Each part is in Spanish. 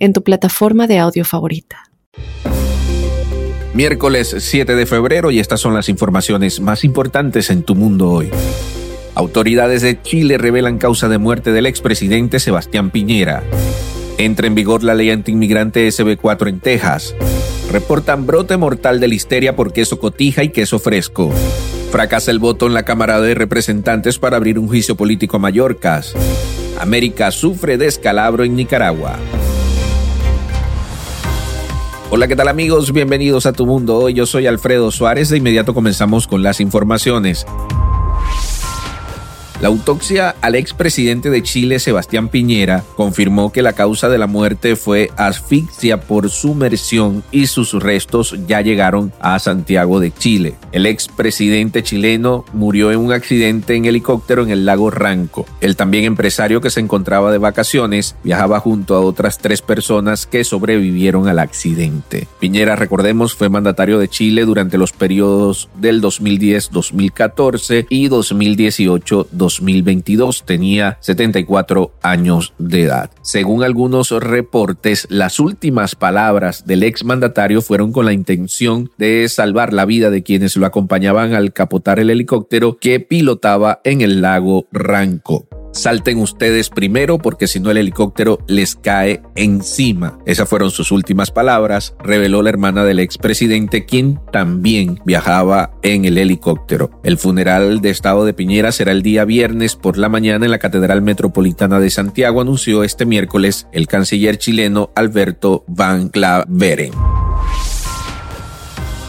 en tu plataforma de audio favorita. Miércoles 7 de febrero y estas son las informaciones más importantes en tu mundo hoy. Autoridades de Chile revelan causa de muerte del expresidente Sebastián Piñera. Entra en vigor la ley antiinmigrante SB4 en Texas. Reportan brote mortal de listeria por queso cotija y queso fresco. Fracasa el voto en la Cámara de Representantes para abrir un juicio político a Mallorcas. América sufre descalabro en Nicaragua. Hola, ¿qué tal amigos? Bienvenidos a Tu Mundo. Hoy yo soy Alfredo Suárez. De inmediato comenzamos con las informaciones. La autopsia al expresidente de Chile, Sebastián Piñera, confirmó que la causa de la muerte fue asfixia por sumersión y sus restos ya llegaron a Santiago de Chile. El expresidente chileno murió en un accidente en helicóptero en el lago Ranco. El también empresario que se encontraba de vacaciones viajaba junto a otras tres personas que sobrevivieron al accidente. Piñera, recordemos, fue mandatario de Chile durante los periodos del 2010-2014 y 2018-2019. 2022. Tenía 74 años de edad. Según algunos reportes, las últimas palabras del exmandatario fueron con la intención de salvar la vida de quienes lo acompañaban al capotar el helicóptero que pilotaba en el lago Ranco. Salten ustedes primero porque si no el helicóptero les cae encima. Esas fueron sus últimas palabras, reveló la hermana del expresidente, quien también viajaba en el helicóptero. El funeral de Estado de Piñera será el día viernes por la mañana en la Catedral Metropolitana de Santiago, anunció este miércoles el canciller chileno Alberto Van Claveren.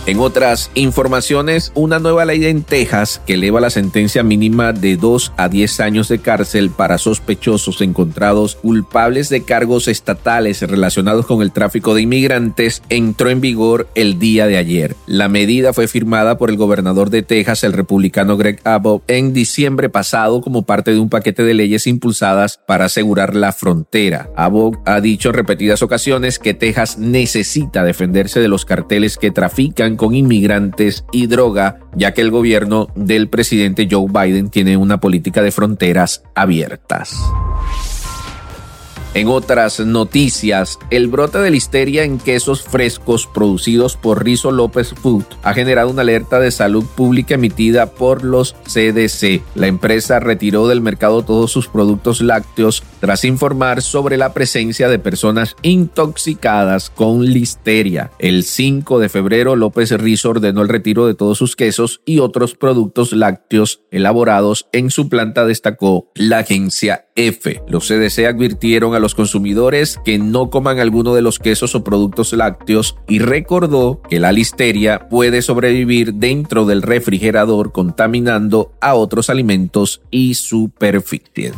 En otras informaciones, una nueva ley en Texas que eleva la sentencia mínima de 2 a 10 años de cárcel para sospechosos encontrados culpables de cargos estatales relacionados con el tráfico de inmigrantes entró en vigor el día de ayer. La medida fue firmada por el gobernador de Texas, el republicano Greg Abbott, en diciembre pasado como parte de un paquete de leyes impulsadas para asegurar la frontera. Abbott ha dicho en repetidas ocasiones que Texas necesita defenderse de los carteles que trafican con inmigrantes y droga, ya que el gobierno del presidente Joe Biden tiene una política de fronteras abiertas. En otras noticias, el brote de listeria en quesos frescos producidos por Rizo López Food ha generado una alerta de salud pública emitida por los CDC. La empresa retiró del mercado todos sus productos lácteos tras informar sobre la presencia de personas intoxicadas con listeria. El 5 de febrero, López Rizo ordenó el retiro de todos sus quesos y otros productos lácteos elaborados en su planta, destacó la agencia F. Los CDC advirtieron a los consumidores que no coman alguno de los quesos o productos lácteos y recordó que la listeria puede sobrevivir dentro del refrigerador contaminando a otros alimentos y superficies.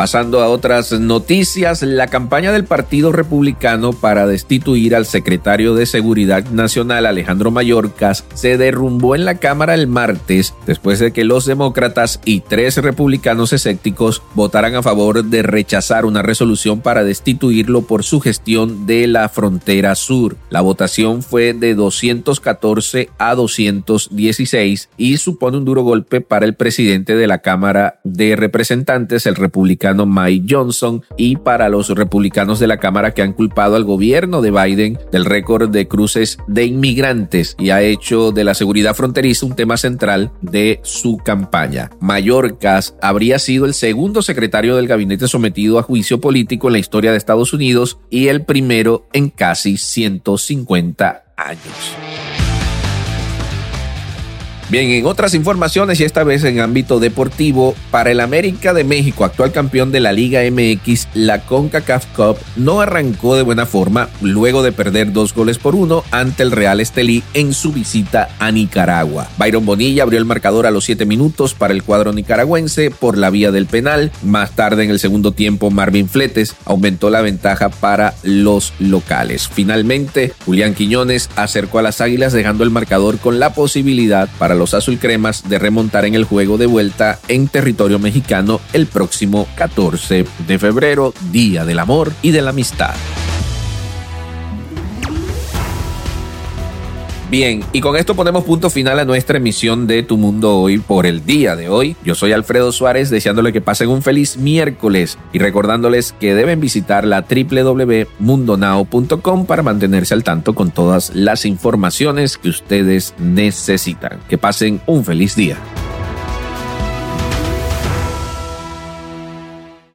Pasando a otras noticias, la campaña del Partido Republicano para destituir al secretario de Seguridad Nacional Alejandro Mayorkas se derrumbó en la Cámara el martes después de que los demócratas y tres republicanos escépticos votaran a favor de rechazar una resolución para destituirlo por su gestión de la frontera sur. La votación fue de 214 a 216 y supone un duro golpe para el presidente de la Cámara de Representantes, el republicano Mike Johnson y para los republicanos de la Cámara que han culpado al gobierno de Biden del récord de cruces de inmigrantes y ha hecho de la seguridad fronteriza un tema central de su campaña. Mayorkas habría sido el segundo secretario del gabinete sometido a juicio político en la historia de Estados Unidos y el primero en casi 150 años. Bien, en otras informaciones y esta vez en ámbito deportivo, para el América de México, actual campeón de la Liga MX, la CONCACAF Cup no arrancó de buena forma luego de perder dos goles por uno ante el Real Estelí en su visita a Nicaragua. Byron Bonilla abrió el marcador a los siete minutos para el cuadro nicaragüense por la vía del penal. Más tarde en el segundo tiempo, Marvin Fletes aumentó la ventaja para los locales. Finalmente, Julián Quiñones acercó a las Águilas dejando el marcador con la posibilidad para los azulcremas de remontar en el juego de vuelta en territorio mexicano el próximo 14 de febrero, Día del Amor y de la Amistad. Bien, y con esto ponemos punto final a nuestra emisión de Tu Mundo Hoy por el día de hoy. Yo soy Alfredo Suárez, deseándole que pasen un feliz miércoles y recordándoles que deben visitar la www.mundonao.com para mantenerse al tanto con todas las informaciones que ustedes necesitan. Que pasen un feliz día.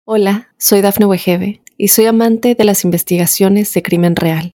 Hola, soy Dafne Wegebe y soy amante de las investigaciones de crimen real.